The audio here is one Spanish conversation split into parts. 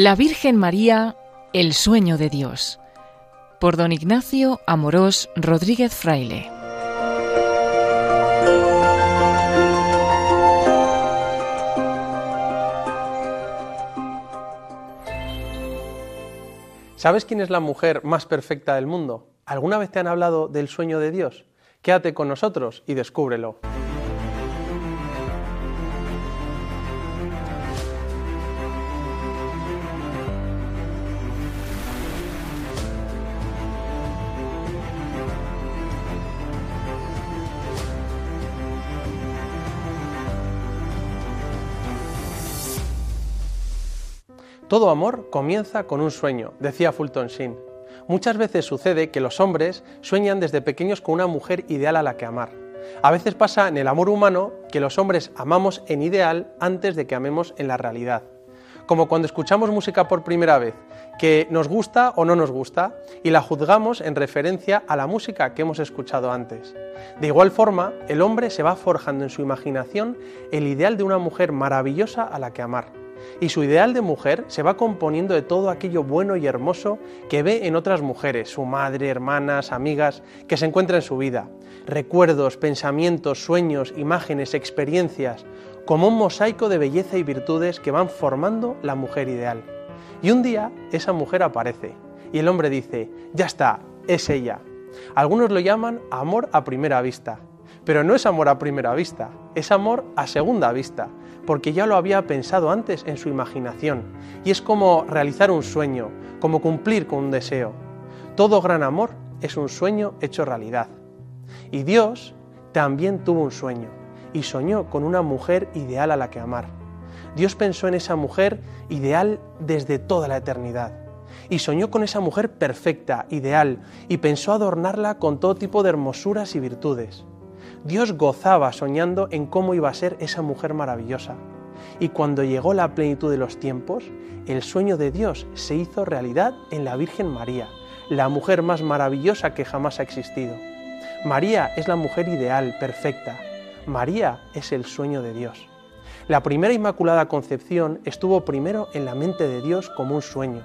La Virgen María, el sueño de Dios. Por don Ignacio Amorós Rodríguez Fraile. ¿Sabes quién es la mujer más perfecta del mundo? ¿Alguna vez te han hablado del sueño de Dios? Quédate con nosotros y descúbrelo. Todo amor comienza con un sueño, decía Fulton Sheen. Muchas veces sucede que los hombres sueñan desde pequeños con una mujer ideal a la que amar. A veces pasa en el amor humano que los hombres amamos en ideal antes de que amemos en la realidad. Como cuando escuchamos música por primera vez, que nos gusta o no nos gusta, y la juzgamos en referencia a la música que hemos escuchado antes. De igual forma, el hombre se va forjando en su imaginación el ideal de una mujer maravillosa a la que amar y su ideal de mujer se va componiendo de todo aquello bueno y hermoso que ve en otras mujeres, su madre, hermanas, amigas, que se encuentra en su vida. Recuerdos, pensamientos, sueños, imágenes, experiencias, como un mosaico de belleza y virtudes que van formando la mujer ideal. Y un día esa mujer aparece y el hombre dice, ya está, es ella. Algunos lo llaman amor a primera vista, pero no es amor a primera vista, es amor a segunda vista, porque ya lo había pensado antes en su imaginación, y es como realizar un sueño, como cumplir con un deseo. Todo gran amor es un sueño hecho realidad. Y Dios también tuvo un sueño, y soñó con una mujer ideal a la que amar. Dios pensó en esa mujer ideal desde toda la eternidad y soñó con esa mujer perfecta, ideal, y pensó adornarla con todo tipo de hermosuras y virtudes. Dios gozaba soñando en cómo iba a ser esa mujer maravillosa. Y cuando llegó la plenitud de los tiempos, el sueño de Dios se hizo realidad en la Virgen María, la mujer más maravillosa que jamás ha existido. María es la mujer ideal, perfecta. María es el sueño de Dios. La primera Inmaculada Concepción estuvo primero en la mente de Dios como un sueño.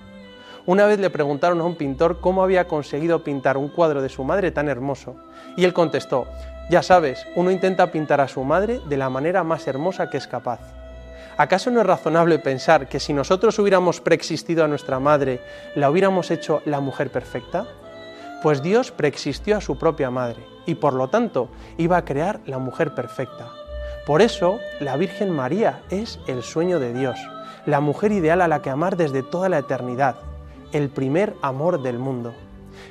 Una vez le preguntaron a un pintor cómo había conseguido pintar un cuadro de su madre tan hermoso, y él contestó, ya sabes, uno intenta pintar a su madre de la manera más hermosa que es capaz. ¿Acaso no es razonable pensar que si nosotros hubiéramos preexistido a nuestra madre, la hubiéramos hecho la mujer perfecta? Pues Dios preexistió a su propia madre y por lo tanto iba a crear la mujer perfecta. Por eso la Virgen María es el sueño de Dios, la mujer ideal a la que amar desde toda la eternidad, el primer amor del mundo.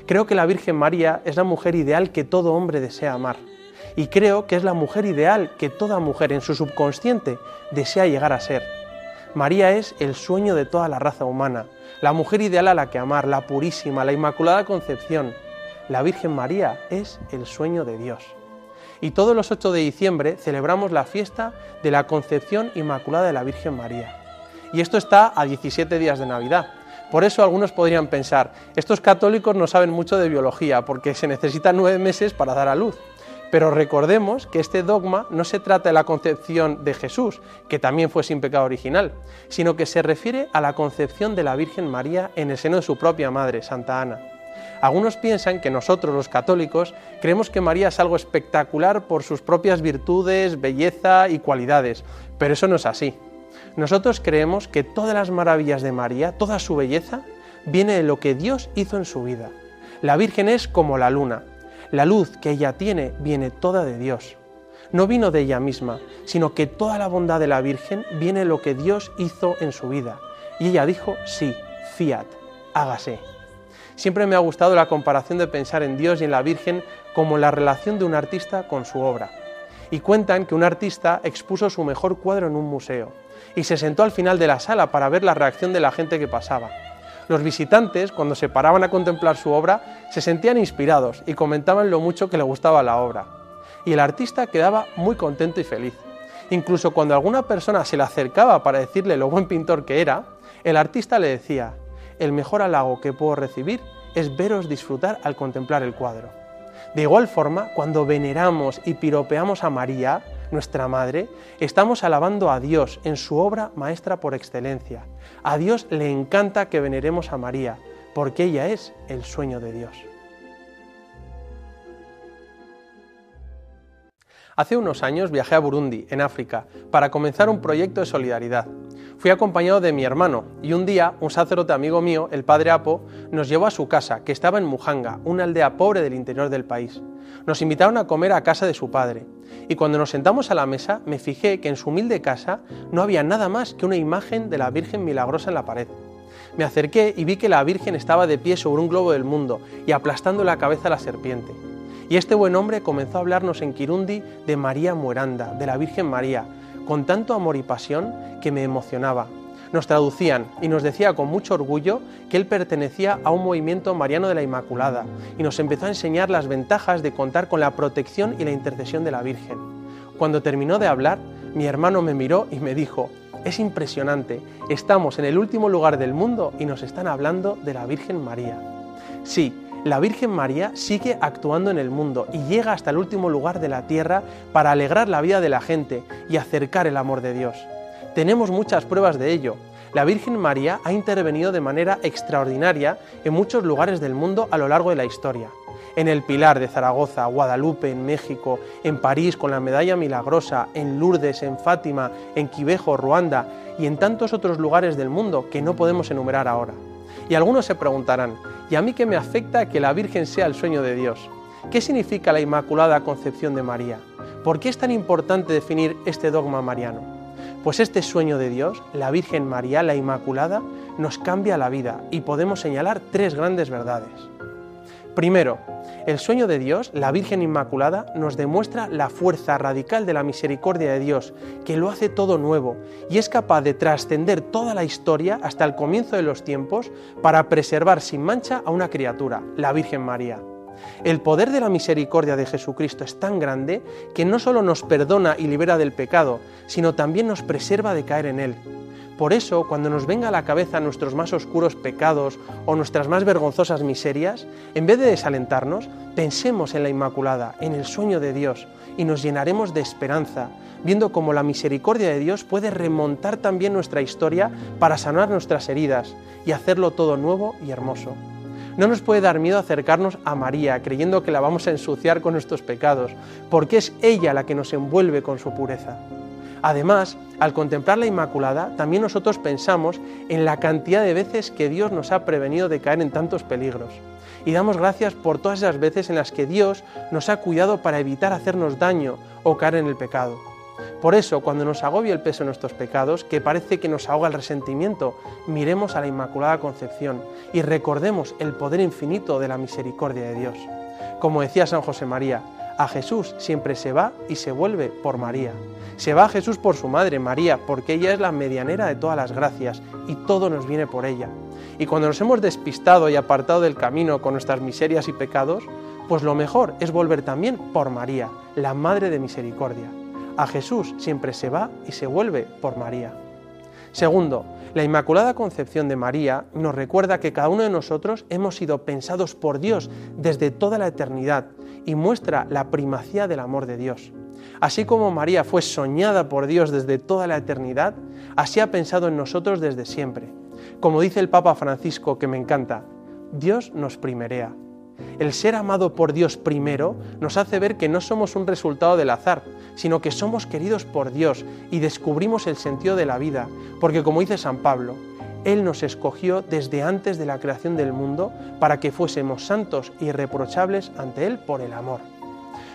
Creo que la Virgen María es la mujer ideal que todo hombre desea amar y creo que es la mujer ideal que toda mujer en su subconsciente desea llegar a ser. María es el sueño de toda la raza humana, la mujer ideal a la que amar, la purísima, la Inmaculada Concepción. La Virgen María es el sueño de Dios. Y todos los 8 de diciembre celebramos la fiesta de la Concepción Inmaculada de la Virgen María. Y esto está a 17 días de Navidad. Por eso algunos podrían pensar, estos católicos no saben mucho de biología, porque se necesitan nueve meses para dar a luz. Pero recordemos que este dogma no se trata de la concepción de Jesús, que también fue sin pecado original, sino que se refiere a la concepción de la Virgen María en el seno de su propia madre, Santa Ana. Algunos piensan que nosotros los católicos creemos que María es algo espectacular por sus propias virtudes, belleza y cualidades, pero eso no es así. Nosotros creemos que todas las maravillas de María, toda su belleza, viene de lo que Dios hizo en su vida. La Virgen es como la luna, la luz que ella tiene viene toda de Dios. No vino de ella misma, sino que toda la bondad de la Virgen viene lo que Dios hizo en su vida. Y ella dijo, sí, fiat, hágase. Siempre me ha gustado la comparación de pensar en Dios y en la Virgen como la relación de un artista con su obra. Y cuentan que un artista expuso su mejor cuadro en un museo y se sentó al final de la sala para ver la reacción de la gente que pasaba. Los visitantes, cuando se paraban a contemplar su obra, se sentían inspirados y comentaban lo mucho que le gustaba la obra. Y el artista quedaba muy contento y feliz. Incluso cuando alguna persona se le acercaba para decirle lo buen pintor que era, el artista le decía, el mejor halago que puedo recibir es veros disfrutar al contemplar el cuadro. De igual forma, cuando veneramos y piropeamos a María, nuestra Madre, estamos alabando a Dios en su obra maestra por excelencia. A Dios le encanta que veneremos a María, porque ella es el sueño de Dios. Hace unos años viajé a Burundi, en África, para comenzar un proyecto de solidaridad. Fui acompañado de mi hermano y un día un sacerdote amigo mío, el padre Apo, nos llevó a su casa, que estaba en Mujanga, una aldea pobre del interior del país. Nos invitaron a comer a casa de su padre y cuando nos sentamos a la mesa me fijé que en su humilde casa no había nada más que una imagen de la Virgen milagrosa en la pared. Me acerqué y vi que la Virgen estaba de pie sobre un globo del mundo y aplastando la cabeza a la serpiente. Y este buen hombre comenzó a hablarnos en Kirundi de María Mueranda, de la Virgen María, con tanto amor y pasión que me emocionaba. Nos traducían y nos decía con mucho orgullo que él pertenecía a un movimiento mariano de la Inmaculada y nos empezó a enseñar las ventajas de contar con la protección y la intercesión de la Virgen. Cuando terminó de hablar, mi hermano me miró y me dijo, es impresionante, estamos en el último lugar del mundo y nos están hablando de la Virgen María. Sí, la Virgen María sigue actuando en el mundo y llega hasta el último lugar de la tierra para alegrar la vida de la gente y acercar el amor de Dios. Tenemos muchas pruebas de ello. La Virgen María ha intervenido de manera extraordinaria en muchos lugares del mundo a lo largo de la historia. En el Pilar de Zaragoza, Guadalupe, en México, en París con la Medalla Milagrosa, en Lourdes, en Fátima, en Quivejo, Ruanda y en tantos otros lugares del mundo que no podemos enumerar ahora. Y algunos se preguntarán, ¿y a mí qué me afecta que la Virgen sea el sueño de Dios? ¿Qué significa la Inmaculada Concepción de María? ¿Por qué es tan importante definir este dogma mariano? Pues este sueño de Dios, la Virgen María, la Inmaculada, nos cambia la vida y podemos señalar tres grandes verdades. Primero, el sueño de Dios, la Virgen Inmaculada, nos demuestra la fuerza radical de la misericordia de Dios, que lo hace todo nuevo y es capaz de trascender toda la historia hasta el comienzo de los tiempos para preservar sin mancha a una criatura, la Virgen María. El poder de la misericordia de Jesucristo es tan grande que no solo nos perdona y libera del pecado, sino también nos preserva de caer en él. Por eso, cuando nos venga a la cabeza nuestros más oscuros pecados o nuestras más vergonzosas miserias, en vez de desalentarnos, pensemos en la Inmaculada, en el sueño de Dios, y nos llenaremos de esperanza, viendo cómo la misericordia de Dios puede remontar también nuestra historia para sanar nuestras heridas y hacerlo todo nuevo y hermoso. No nos puede dar miedo acercarnos a María creyendo que la vamos a ensuciar con nuestros pecados, porque es ella la que nos envuelve con su pureza. Además, al contemplar la Inmaculada, también nosotros pensamos en la cantidad de veces que Dios nos ha prevenido de caer en tantos peligros. Y damos gracias por todas esas veces en las que Dios nos ha cuidado para evitar hacernos daño o caer en el pecado. Por eso, cuando nos agobia el peso de nuestros pecados, que parece que nos ahoga el resentimiento, miremos a la Inmaculada Concepción y recordemos el poder infinito de la misericordia de Dios. Como decía San José María, a Jesús siempre se va y se vuelve por María. Se va a Jesús por su madre, María, porque ella es la medianera de todas las gracias y todo nos viene por ella. Y cuando nos hemos despistado y apartado del camino con nuestras miserias y pecados, pues lo mejor es volver también por María, la Madre de Misericordia. A Jesús siempre se va y se vuelve por María. Segundo, la Inmaculada Concepción de María nos recuerda que cada uno de nosotros hemos sido pensados por Dios desde toda la eternidad y muestra la primacía del amor de Dios. Así como María fue soñada por Dios desde toda la eternidad, así ha pensado en nosotros desde siempre. Como dice el Papa Francisco, que me encanta, Dios nos primerea. El ser amado por Dios primero nos hace ver que no somos un resultado del azar, sino que somos queridos por Dios y descubrimos el sentido de la vida, porque como dice San Pablo, Él nos escogió desde antes de la creación del mundo para que fuésemos santos y irreprochables ante Él por el amor.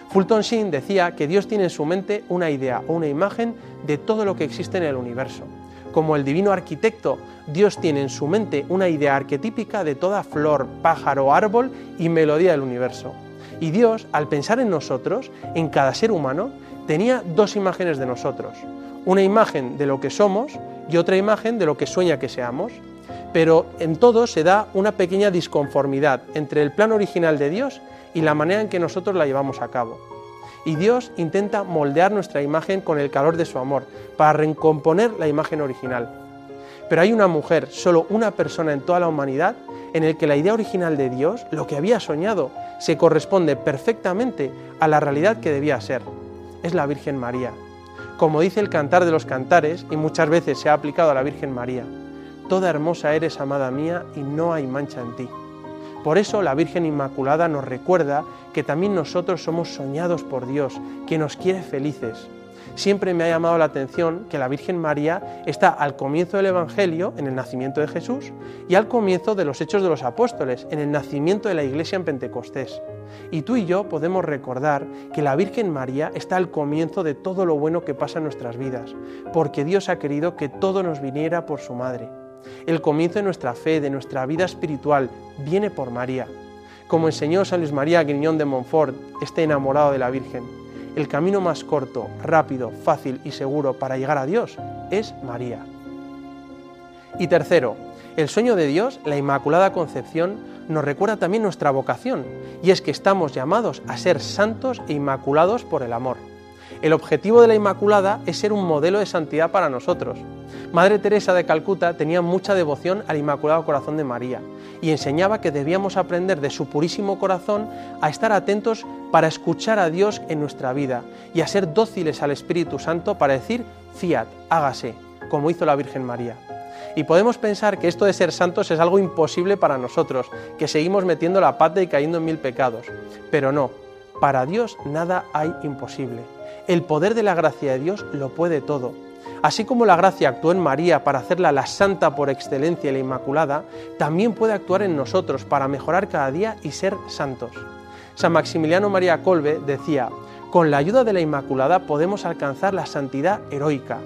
Fulton Sheen decía que Dios tiene en su mente una idea o una imagen de todo lo que existe en el universo. Como el divino arquitecto, Dios tiene en su mente una idea arquetípica de toda flor, pájaro, árbol y melodía del universo. Y Dios, al pensar en nosotros, en cada ser humano, tenía dos imágenes de nosotros. Una imagen de lo que somos y otra imagen de lo que sueña que seamos. Pero en todo se da una pequeña disconformidad entre el plan original de Dios y la manera en que nosotros la llevamos a cabo. Y Dios intenta moldear nuestra imagen con el calor de su amor, para recomponer la imagen original. Pero hay una mujer, solo una persona en toda la humanidad, en el que la idea original de Dios, lo que había soñado, se corresponde perfectamente a la realidad que debía ser. Es la Virgen María, Como dice el Cantar de los Cantares, y muchas veces se ha aplicado a la Virgen María, Toda hermosa eres, amada mía, y no hay mancha en ti. Por eso la Virgen Inmaculada nos recuerda que también nosotros somos soñados por Dios, que nos quiere felices. Siempre me ha llamado la atención que la Virgen María está al comienzo del Evangelio, en el nacimiento de Jesús, y al comienzo de los Hechos de los Apóstoles, en el nacimiento de la Iglesia en Pentecostés. Y tú y yo podemos recordar que la Virgen María está al comienzo de todo lo bueno que pasa en nuestras vidas, porque Dios ha querido que todo nos viniera por su Madre. El comienzo de nuestra fe, de nuestra vida espiritual, viene por María. Como enseñó San Luis María Griñón de Montfort, este enamorado de la Virgen, el camino más corto, rápido, fácil y seguro para llegar a Dios es María. Y tercero, el sueño de Dios, la Inmaculada Concepción, nos recuerda también nuestra vocación, y es que estamos llamados a ser santos e inmaculados por el amor. El objetivo de la Inmaculada es ser un modelo de santidad para nosotros. Madre Teresa de Calcuta tenía mucha devoción al Inmaculado Corazón de María y enseñaba que debíamos aprender de su purísimo corazón a estar atentos para escuchar a Dios en nuestra vida y a ser dóciles al Espíritu Santo para decir fiat, hágase, como hizo la Virgen María. Y podemos pensar que esto de ser santos es algo imposible para nosotros, que seguimos metiendo la pata y cayendo en mil pecados. Pero no, para Dios nada hay imposible. El poder de la gracia de Dios lo puede todo Así como la gracia actuó en María para hacerla la santa por excelencia y la inmaculada, también puede actuar en nosotros para mejorar cada día y ser santos. San Maximiliano María Colbe decía, con la ayuda de la Inmaculada podemos alcanzar la santidad heroica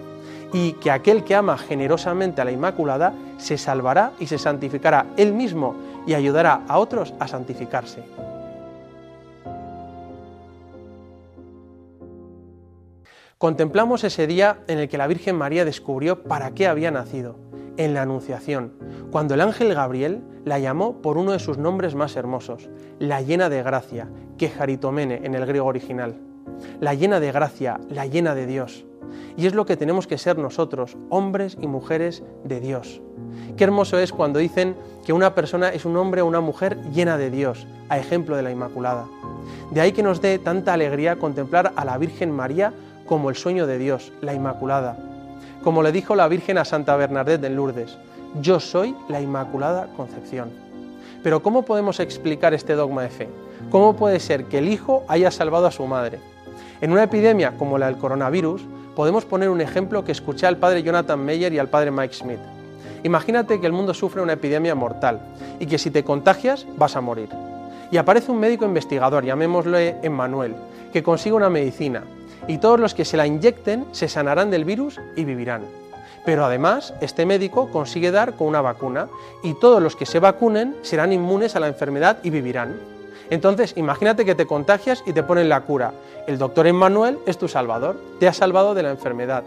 y que aquel que ama generosamente a la Inmaculada se salvará y se santificará él mismo y ayudará a otros a santificarse. Contemplamos ese día en el que la Virgen María descubrió para qué había nacido, en la Anunciación, cuando el ángel Gabriel la llamó por uno de sus nombres más hermosos, la llena de gracia, que jaritomene en el griego original. La llena de gracia, la llena de Dios. Y es lo que tenemos que ser nosotros, hombres y mujeres de Dios. Qué hermoso es cuando dicen que una persona es un hombre o una mujer llena de Dios, a ejemplo de la Inmaculada. De ahí que nos dé tanta alegría contemplar a la Virgen María como el sueño de Dios, la Inmaculada. Como le dijo la Virgen a Santa Bernadette en Lourdes, yo soy la Inmaculada Concepción. Pero ¿cómo podemos explicar este dogma de fe? ¿Cómo puede ser que el Hijo haya salvado a su madre? En una epidemia como la del coronavirus, podemos poner un ejemplo que escuché al padre Jonathan Meyer y al padre Mike Smith. Imagínate que el mundo sufre una epidemia mortal y que si te contagias vas a morir. Y aparece un médico investigador, llamémosle Emmanuel, que consigue una medicina, y todos los que se la inyecten se sanarán del virus y vivirán. Pero además, este médico consigue dar con una vacuna y todos los que se vacunen serán inmunes a la enfermedad y vivirán. Entonces, imagínate que te contagias y te ponen la cura. El doctor Emmanuel es tu salvador, te ha salvado de la enfermedad.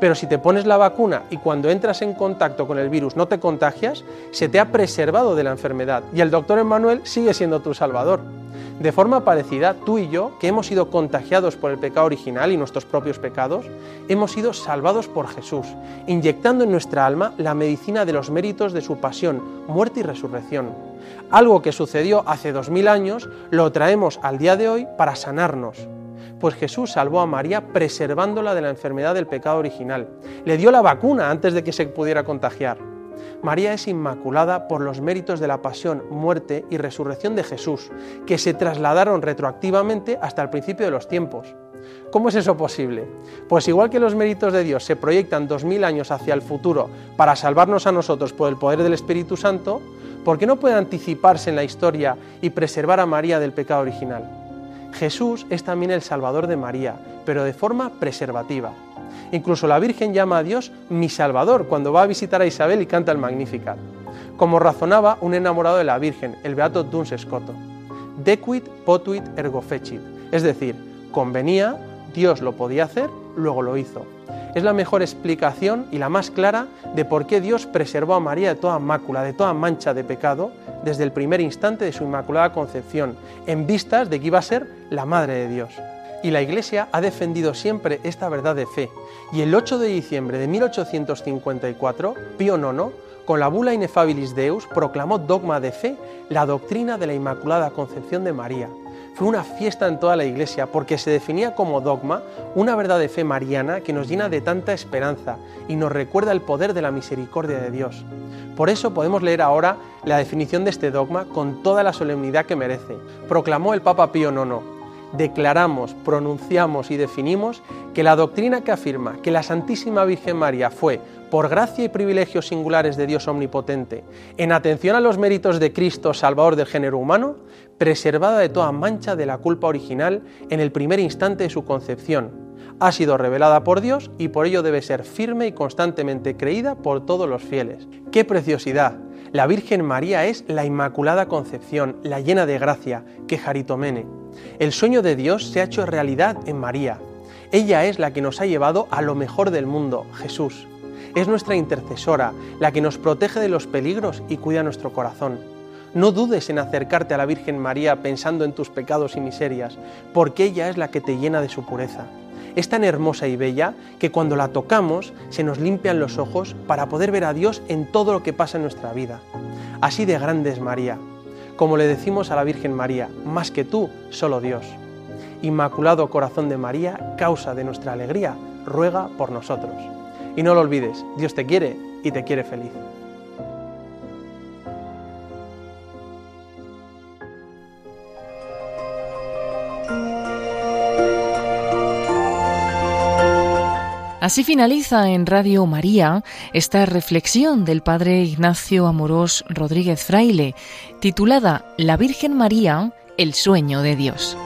Pero si te pones la vacuna y cuando entras en contacto con el virus no te contagias, se te ha preservado de la enfermedad y el doctor Emmanuel sigue siendo tu salvador. De forma parecida, tú y yo, que hemos sido contagiados por el pecado original y nuestros propios pecados, hemos sido salvados por Jesús, inyectando en nuestra alma la medicina de los méritos de su pasión, muerte y resurrección. Algo que sucedió hace dos mil años, lo traemos al día de hoy para sanarnos. Pues Jesús salvó a María preservándola de la enfermedad del pecado original. Le dio la vacuna antes de que se pudiera contagiar. María es inmaculada por los méritos de la pasión, muerte y resurrección de Jesús, que se trasladaron retroactivamente hasta el principio de los tiempos. ¿Cómo es eso posible? Pues igual que los méritos de Dios se proyectan dos mil años hacia el futuro para salvarnos a nosotros por el poder del Espíritu Santo, ¿por qué no puede anticiparse en la historia y preservar a María del pecado original? Jesús es también el Salvador de María, pero de forma preservativa. Incluso la Virgen llama a Dios mi Salvador cuando va a visitar a Isabel y canta el Magnificat. Como razonaba un enamorado de la Virgen, el beato Duns Scoto. Dequit potuit ergo fecit. Es decir, convenía, Dios lo podía hacer, luego lo hizo. Es la mejor explicación y la más clara de por qué Dios preservó a María de toda mácula, de toda mancha de pecado, desde el primer instante de su inmaculada concepción, en vistas de que iba a ser la Madre de Dios y la Iglesia ha defendido siempre esta verdad de fe. Y el 8 de diciembre de 1854, Pío IX, con la bula Ineffabilis Deus, proclamó dogma de fe la doctrina de la Inmaculada Concepción de María. fue una fiesta en toda la Iglesia porque se definía como dogma una verdad de fe mariana que nos llena de tanta esperanza y nos recuerda el poder de la misericordia de Dios. Por eso podemos leer ahora la definición de este dogma con toda la solemnidad que merece. Proclamó el Papa Pío IX. Declaramos, pronunciamos y definimos que la doctrina que afirma que la Santísima Virgen María fue por gracia y privilegios singulares de Dios Omnipotente, en atención a los méritos de Cristo, Salvador del género humano, preservada de toda mancha de la culpa original en el primer instante de su concepción, ha sido revelada por Dios y por ello debe ser firme y constantemente creída por todos los fieles. ¡Qué preciosidad! La Virgen María es la Inmaculada Concepción, la llena de gracia, que Jaritomene. El sueño de Dios se ha hecho realidad en María. Ella es la que nos ha llevado a lo mejor del mundo, Jesús es nuestra intercesora, la que nos protege de los peligros y cuida nuestro corazón. No dudes en acercarte a la Virgen María pensando en tus pecados y miserias, porque ella es la que te llena de su pureza. Es tan hermosa y bella que cuando la tocamos se nos limpian los ojos para poder ver a Dios en todo lo que pasa en nuestra vida. Así de grande es María. Como le decimos a la Virgen María, más que tú, solo Dios. Inmaculado Corazón de María, causa de nuestra alegría, ruega por nosotros. Y no lo olvides, Dios te quiere y te quiere feliz. Así finaliza en Radio María esta reflexión del Padre Ignacio Amorós Rodríguez Fraile, titulada La Virgen María, el sueño de Dios.